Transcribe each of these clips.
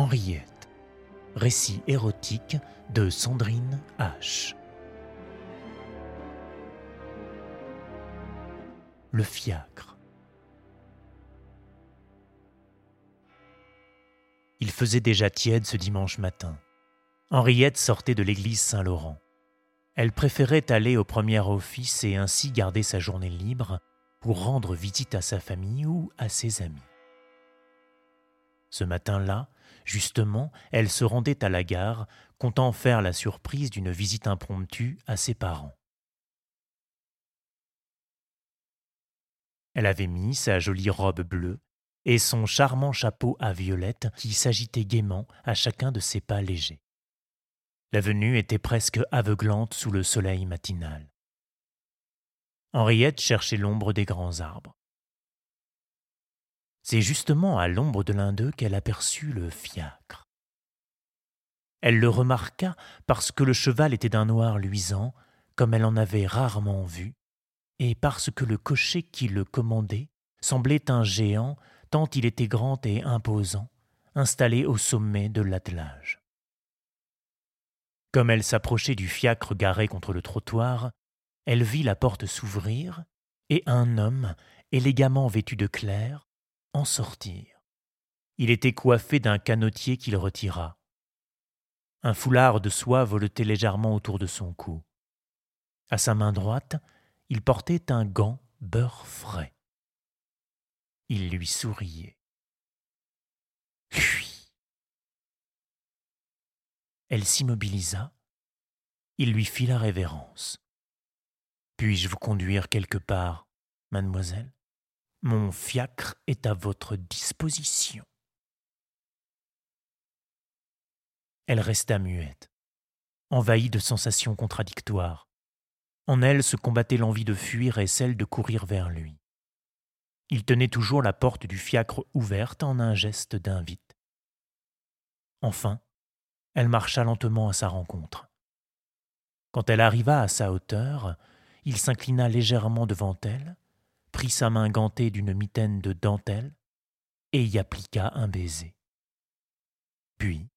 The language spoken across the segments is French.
Henriette. Récit érotique de Sandrine H. Le fiacre. Il faisait déjà tiède ce dimanche matin. Henriette sortait de l'église Saint-Laurent. Elle préférait aller au premier office et ainsi garder sa journée libre pour rendre visite à sa famille ou à ses amis. Ce matin-là, justement, elle se rendait à la gare, comptant faire la surprise d'une visite impromptue à ses parents. Elle avait mis sa jolie robe bleue et son charmant chapeau à violettes qui s'agitait gaiement à chacun de ses pas légers. La venue était presque aveuglante sous le soleil matinal. Henriette cherchait l'ombre des grands arbres. C'est justement à l'ombre de l'un d'eux qu'elle aperçut le fiacre. Elle le remarqua parce que le cheval était d'un noir luisant, comme elle en avait rarement vu, et parce que le cocher qui le commandait semblait un géant tant il était grand et imposant, installé au sommet de l'attelage. Comme elle s'approchait du fiacre garé contre le trottoir, elle vit la porte s'ouvrir et un homme, élégamment vêtu de clair, en sortir. Il était coiffé d'un canotier qu'il retira. Un foulard de soie voletait légèrement autour de son cou. À sa main droite, il portait un gant beurre frais. Il lui souriait. Puis. Elle s'immobilisa. Il lui fit la révérence. Puis-je vous conduire quelque part, mademoiselle? Mon fiacre est à votre disposition. Elle resta muette, envahie de sensations contradictoires. En elle se combattait l'envie de fuir et celle de courir vers lui. Il tenait toujours la porte du fiacre ouverte en un geste d'invite. Enfin, elle marcha lentement à sa rencontre. Quand elle arriva à sa hauteur, il s'inclina légèrement devant elle, prit sa main gantée d'une mitaine de dentelle et y appliqua un baiser. Puis,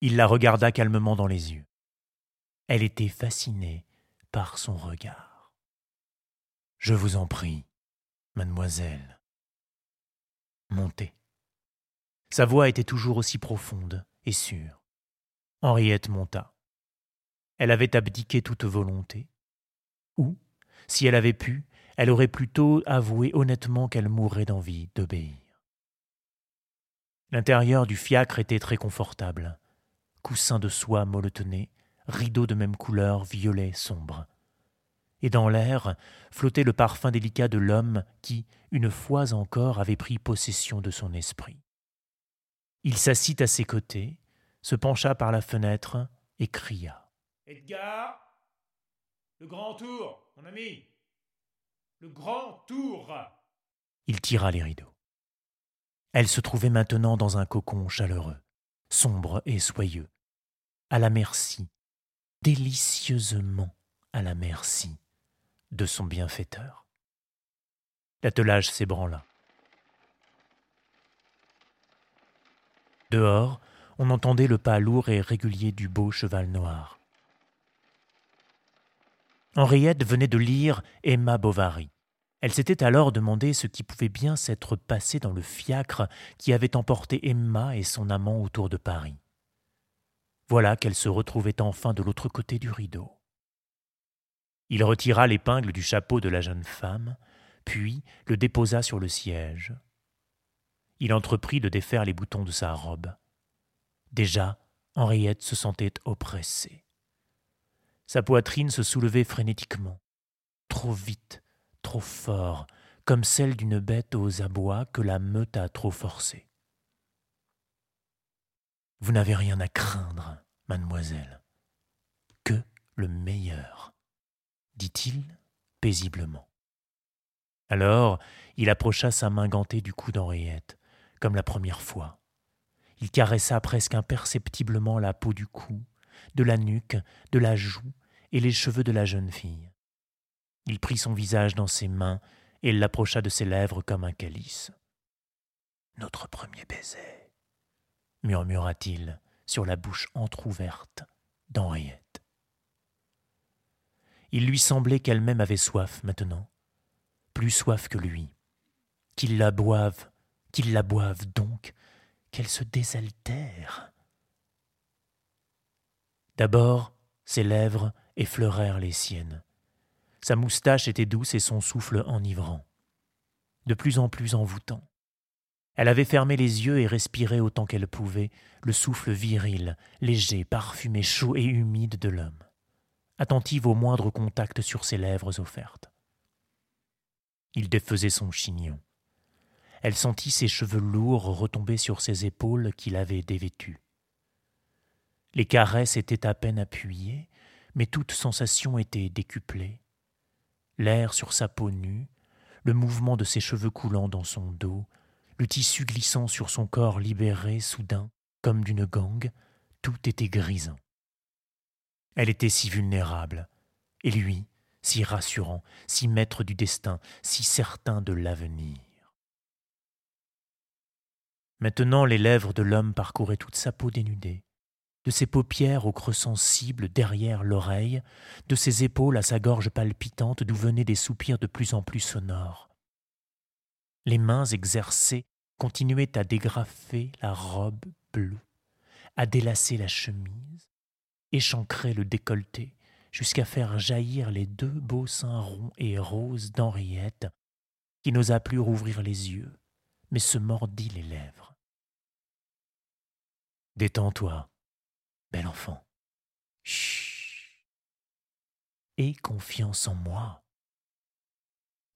il la regarda calmement dans les yeux. Elle était fascinée par son regard. Je vous en prie, mademoiselle. Montez. Sa voix était toujours aussi profonde et sûre. Henriette monta. Elle avait abdiqué toute volonté. Ou, si elle avait pu, elle aurait plutôt avoué honnêtement qu'elle mourrait d'envie d'obéir. L'intérieur du fiacre était très confortable. Coussin de soie molletonné, rideaux de même couleur violet sombre. Et dans l'air flottait le parfum délicat de l'homme qui, une fois encore, avait pris possession de son esprit. Il s'assit à ses côtés, se pencha par la fenêtre et cria. Edgar Le grand tour, mon ami le grand tour. Il tira les rideaux. Elle se trouvait maintenant dans un cocon chaleureux, sombre et soyeux, à la merci, délicieusement à la merci de son bienfaiteur. L'attelage s'ébranla. Dehors, on entendait le pas lourd et régulier du beau cheval noir. Henriette venait de lire Emma Bovary. Elle s'était alors demandé ce qui pouvait bien s'être passé dans le fiacre qui avait emporté Emma et son amant autour de Paris. Voilà qu'elle se retrouvait enfin de l'autre côté du rideau. Il retira l'épingle du chapeau de la jeune femme, puis le déposa sur le siège. Il entreprit de défaire les boutons de sa robe. Déjà, Henriette se sentait oppressée. Sa poitrine se soulevait frénétiquement, trop vite, trop fort, comme celle d'une bête aux abois que la meute a trop forcée. Vous n'avez rien à craindre, mademoiselle. Que le meilleur, dit-il paisiblement. Alors, il approcha sa main gantée du cou d'Henriette, comme la première fois. Il caressa presque imperceptiblement la peau du cou, de la nuque, de la joue, et les cheveux de la jeune fille. Il prit son visage dans ses mains et l'approcha de ses lèvres comme un calice. Notre premier baiser, murmura-t-il sur la bouche entr'ouverte d'Henriette. Il lui semblait qu'elle-même avait soif maintenant, plus soif que lui, qu'il la boive, qu'il la boive donc, qu'elle se désaltère. D'abord, ses lèvres effleurèrent les siennes. Sa moustache était douce et son souffle enivrant, de plus en plus envoûtant. Elle avait fermé les yeux et respiré autant qu'elle pouvait le souffle viril, léger, parfumé, chaud et humide de l'homme, attentive au moindre contact sur ses lèvres offertes. Il défaisait son chignon. Elle sentit ses cheveux lourds retomber sur ses épaules qu'il avait dévêtues. Les caresses étaient à peine appuyées, mais toute sensation était décuplée. L'air sur sa peau nue, le mouvement de ses cheveux coulant dans son dos, le tissu glissant sur son corps libéré soudain, comme d'une gangue, tout était grisant. Elle était si vulnérable, et lui, si rassurant, si maître du destin, si certain de l'avenir. Maintenant les lèvres de l'homme parcouraient toute sa peau dénudée, de ses paupières au creux sensible derrière l'oreille, de ses épaules à sa gorge palpitante d'où venaient des soupirs de plus en plus sonores. Les mains exercées continuaient à dégrafer la robe bleue, à délasser la chemise, échancrer le décolleté, jusqu'à faire jaillir les deux beaux seins ronds et roses d'Henriette, qui n'osa plus rouvrir les yeux, mais se mordit les lèvres. Détends-toi, bel enfant. Chut. Aie confiance en moi.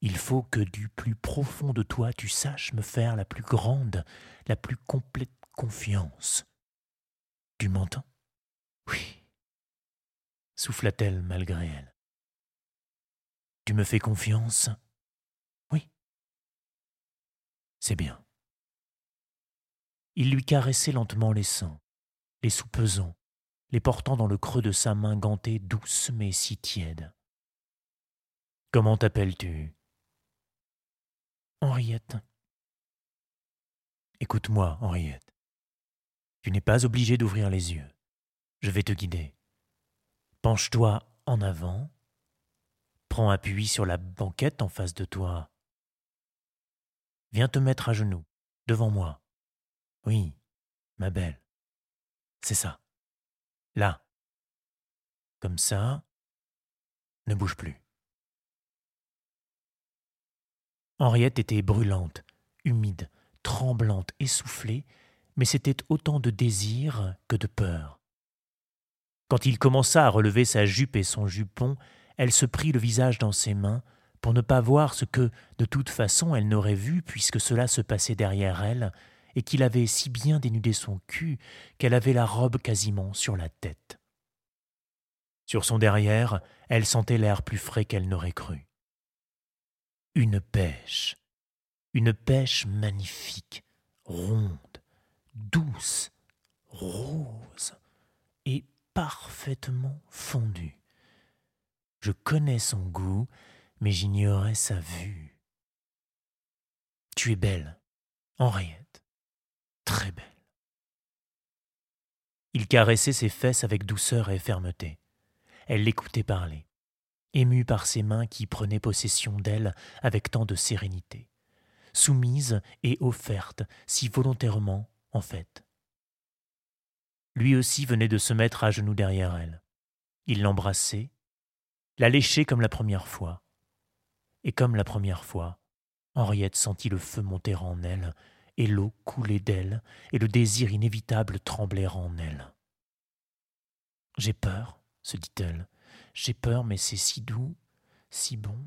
Il faut que du plus profond de toi tu saches me faire la plus grande, la plus complète confiance. Tu m'entends? Oui, souffla-t-elle malgré elle. Tu me fais confiance? Oui. C'est bien. Il lui caressait lentement les seins, les soupesant, les portant dans le creux de sa main gantée douce mais si tiède. Comment t'appelles-tu? Henriette. Écoute-moi, Henriette. Tu n'es pas obligée d'ouvrir les yeux. Je vais te guider. Penche-toi en avant. Prends appui sur la banquette en face de toi. Viens te mettre à genoux, devant moi. Oui, ma belle. C'est ça. Là. Comme ça. Ne bouge plus. Henriette était brûlante, humide, tremblante, essoufflée, mais c'était autant de désir que de peur. Quand il commença à relever sa jupe et son jupon, elle se prit le visage dans ses mains pour ne pas voir ce que, de toute façon, elle n'aurait vu puisque cela se passait derrière elle, et qu'il avait si bien dénudé son cul qu'elle avait la robe quasiment sur la tête. Sur son derrière, elle sentait l'air plus frais qu'elle n'aurait cru une pêche, une pêche magnifique, ronde, douce, rose et parfaitement fondue. Je connais son goût, mais j'ignorais sa vue. Tu es belle, Henriette, très belle. Il caressait ses fesses avec douceur et fermeté. Elle l'écoutait parler émue par ses mains qui prenaient possession d'elle avec tant de sérénité, soumise et offerte si volontairement, en fait. Lui aussi venait de se mettre à genoux derrière elle. Il l'embrassait, la léchait comme la première fois. Et comme la première fois, Henriette sentit le feu monter en elle, et l'eau couler d'elle, et le désir inévitable trembler en elle. J'ai peur, se dit-elle, j'ai peur, mais c'est si doux, si bon.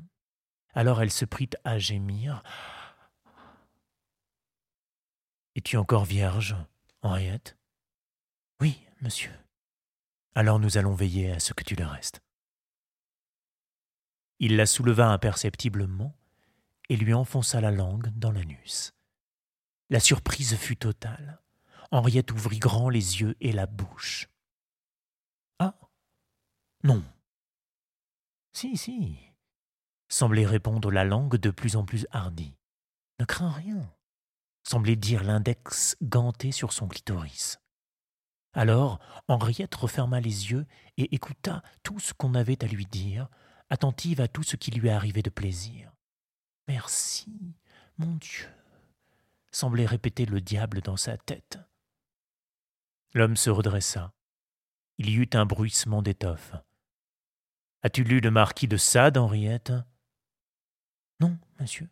Alors elle se prit à gémir. Es-tu encore vierge, Henriette Oui, monsieur. Alors nous allons veiller à ce que tu le restes. Il la souleva imperceptiblement et lui enfonça la langue dans l'anus. La surprise fut totale. Henriette ouvrit grand les yeux et la bouche. Ah Non, si, si, semblait répondre la langue de plus en plus hardie. Ne crains rien. semblait dire l'index ganté sur son clitoris. Alors Henriette referma les yeux et écouta tout ce qu'on avait à lui dire, attentive à tout ce qui lui arrivait de plaisir. Merci, mon Dieu, semblait répéter le diable dans sa tête. L'homme se redressa. Il y eut un bruissement d'étoffe. As-tu lu le marquis de Sade, Henriette? Non, monsieur.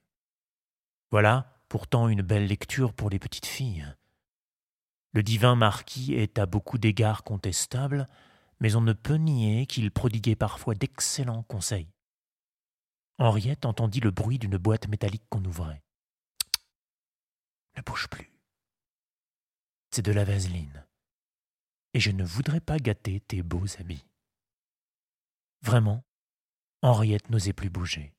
Voilà pourtant une belle lecture pour les petites filles. Le divin marquis est à beaucoup d'égards contestable, mais on ne peut nier qu'il prodiguait parfois d'excellents conseils. Henriette entendit le bruit d'une boîte métallique qu'on ouvrait. Ne bouge plus. C'est de la vaseline. Et je ne voudrais pas gâter tes beaux habits. Vraiment, Henriette n'osait plus bouger.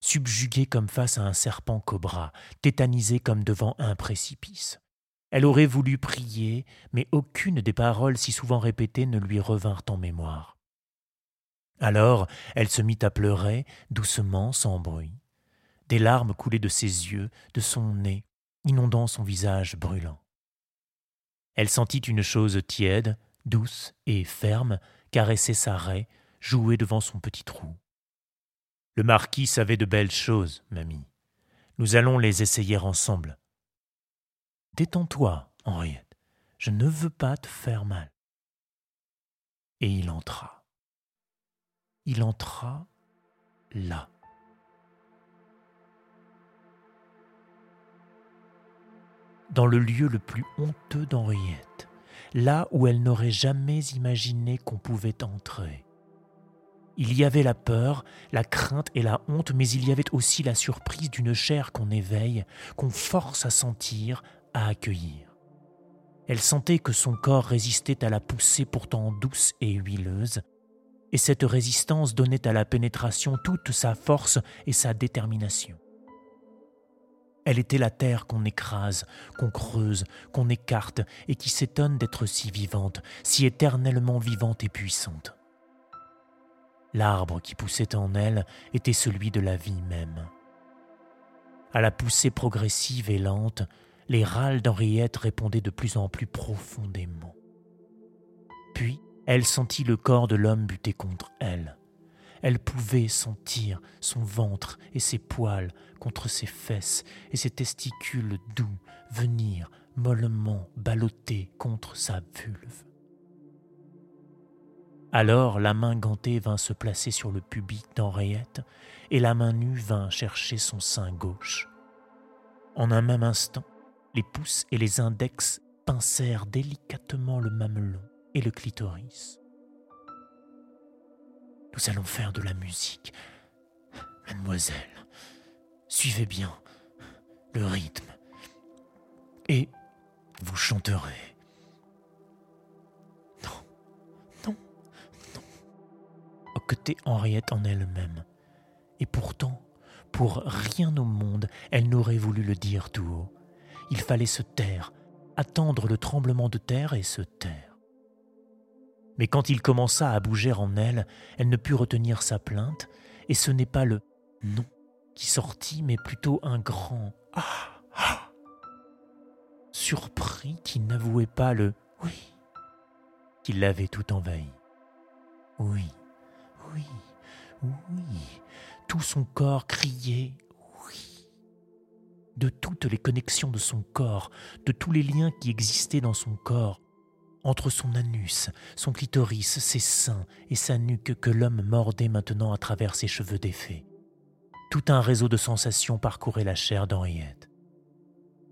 Subjuguée comme face à un serpent cobra, tétanisée comme devant un précipice. Elle aurait voulu prier, mais aucune des paroles si souvent répétées ne lui revinrent en mémoire. Alors elle se mit à pleurer, doucement, sans bruit. Des larmes coulaient de ses yeux, de son nez, inondant son visage brûlant. Elle sentit une chose tiède, douce et ferme caresser sa raie, jouer devant son petit trou. Le marquis savait de belles choses, mamie. Nous allons les essayer ensemble. Détends-toi, Henriette. Je ne veux pas te faire mal. Et il entra. Il entra là. Dans le lieu le plus honteux d'Henriette, là où elle n'aurait jamais imaginé qu'on pouvait entrer. Il y avait la peur, la crainte et la honte, mais il y avait aussi la surprise d'une chair qu'on éveille, qu'on force à sentir, à accueillir. Elle sentait que son corps résistait à la poussée pourtant douce et huileuse, et cette résistance donnait à la pénétration toute sa force et sa détermination. Elle était la terre qu'on écrase, qu'on creuse, qu'on écarte, et qui s'étonne d'être si vivante, si éternellement vivante et puissante. L'arbre qui poussait en elle était celui de la vie même. À la poussée progressive et lente, les râles d'Henriette répondaient de plus en plus profondément. Puis, elle sentit le corps de l'homme buter contre elle. Elle pouvait sentir son ventre et ses poils contre ses fesses et ses testicules doux venir mollement balloter contre sa vulve. Alors la main gantée vint se placer sur le pubis d'Henriette, et la main nue vint chercher son sein gauche. En un même instant, les pouces et les index pincèrent délicatement le mamelon et le clitoris. Nous allons faire de la musique. Mademoiselle, suivez bien le rythme et vous chanterez. que Henriette en elle-même. Et pourtant, pour rien au monde, elle n'aurait voulu le dire tout haut. Il fallait se taire, attendre le tremblement de terre et se taire. Mais quand il commença à bouger en elle, elle ne put retenir sa plainte, et ce n'est pas le non qui sortit, mais plutôt un grand ah, ah surpris qui n'avouait pas le oui qui l'avait tout envahi. Oui, oui, oui. Tout son corps criait oui. De toutes les connexions de son corps, de tous les liens qui existaient dans son corps, entre son anus, son clitoris, ses seins et sa nuque que l'homme mordait maintenant à travers ses cheveux défaits. Tout un réseau de sensations parcourait la chair d'Henriette.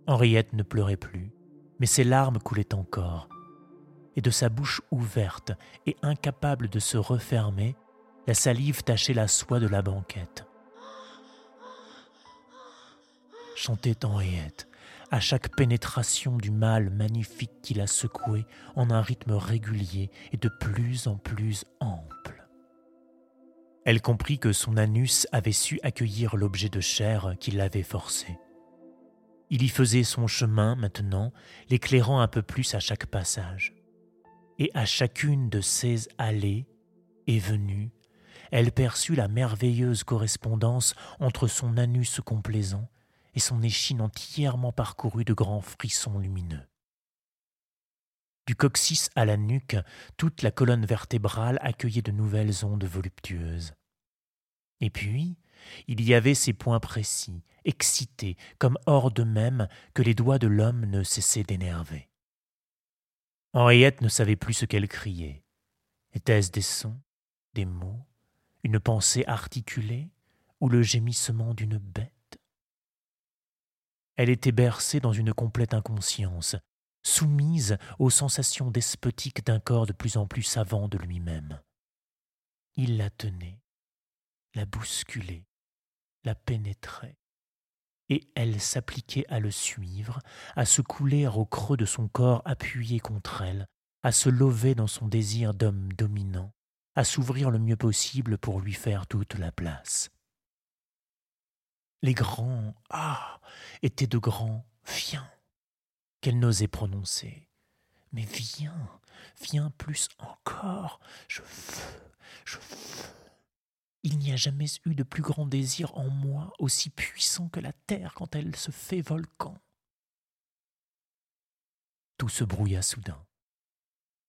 Henriette ne pleurait plus, mais ses larmes coulaient encore, et de sa bouche ouverte et incapable de se refermer, la salive tachait la soie de la banquette. Chantait Henriette, à chaque pénétration du mal magnifique qui la secouait en un rythme régulier et de plus en plus ample. Elle comprit que son anus avait su accueillir l'objet de chair qui l'avait forcé. Il y faisait son chemin maintenant, l'éclairant un peu plus à chaque passage. Et à chacune de ces allées et venues, elle perçut la merveilleuse correspondance entre son anus complaisant et son échine entièrement parcourue de grands frissons lumineux. Du coccyx à la nuque, toute la colonne vertébrale accueillait de nouvelles ondes voluptueuses. Et puis, il y avait ces points précis, excités, comme hors d'eux-mêmes, que les doigts de l'homme ne cessaient d'énerver. Henriette ne savait plus ce qu'elle criait. Était-ce des sons, des mots, une pensée articulée ou le gémissement d'une bête Elle était bercée dans une complète inconscience, soumise aux sensations despotiques d'un corps de plus en plus savant de lui-même. Il la tenait, la bousculait, la pénétrait, et elle s'appliquait à le suivre, à se couler au creux de son corps appuyé contre elle, à se lever dans son désir d'homme dominant, à s'ouvrir le mieux possible pour lui faire toute la place. Les grands Ah étaient de grands Viens qu'elle n'osait prononcer. Mais viens, viens plus encore, je veux, je veux. Il n'y a jamais eu de plus grand désir en moi, aussi puissant que la terre quand elle se fait volcan. Tout se brouilla soudain.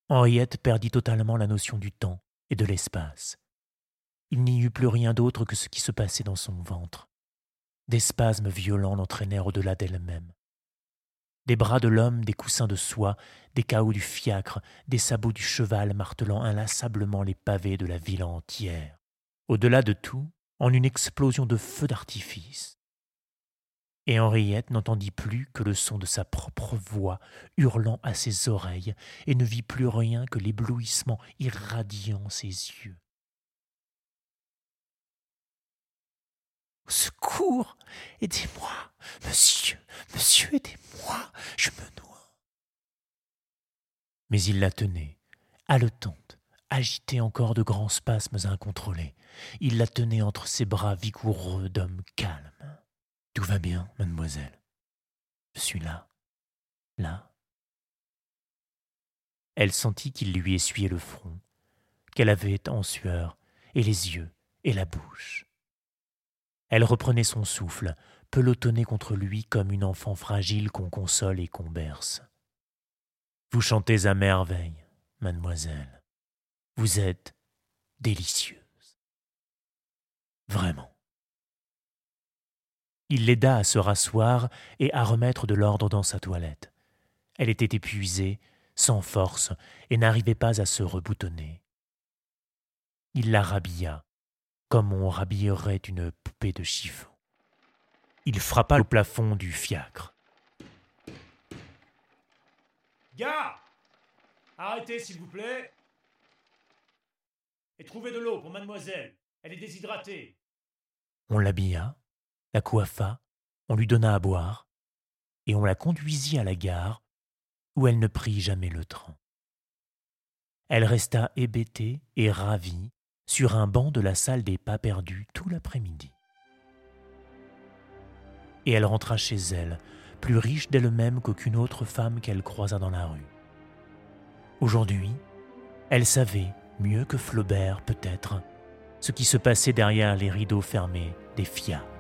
Henriette perdit totalement la notion du temps et de l'espace. Il n'y eut plus rien d'autre que ce qui se passait dans son ventre. Des spasmes violents l'entraînèrent au-delà d'elle-même. Des bras de l'homme, des coussins de soie, des cahots du fiacre, des sabots du cheval martelant inlassablement les pavés de la ville entière. Au-delà de tout, en une explosion de feu d'artifice. Et Henriette n'entendit plus que le son de sa propre voix hurlant à ses oreilles et ne vit plus rien que l'éblouissement irradiant ses yeux. Au secours Aidez-moi Monsieur Monsieur, aidez-moi Je me noie Mais il la tenait, haletante, agitée encore de grands spasmes incontrôlés. Il la tenait entre ses bras vigoureux d'homme calme. Tout va bien, mademoiselle. Je suis là. Là. Elle sentit qu'il lui essuyait le front, qu'elle avait en sueur, et les yeux, et la bouche. Elle reprenait son souffle, pelotonnée contre lui comme une enfant fragile qu'on console et qu'on berce. Vous chantez à merveille, mademoiselle. Vous êtes délicieuse. Vraiment. Il l'aida à se rasseoir et à remettre de l'ordre dans sa toilette. Elle était épuisée, sans force, et n'arrivait pas à se reboutonner. Il la rhabilla, comme on rhabillerait une poupée de chiffon. Il frappa au plafond du fiacre. Gars Arrêtez, s'il vous plaît Et trouvez de l'eau pour mademoiselle. Elle est déshydratée. On l'habilla, la coiffa, on lui donna à boire, et on la conduisit à la gare, où elle ne prit jamais le train. Elle resta hébétée et ravie sur un banc de la salle des pas perdus tout l'après-midi. Et elle rentra chez elle, plus riche d'elle-même qu'aucune autre femme qu'elle croisa dans la rue. Aujourd'hui, elle savait, mieux que Flaubert peut-être, ce qui se passait derrière les rideaux fermés des fiacres.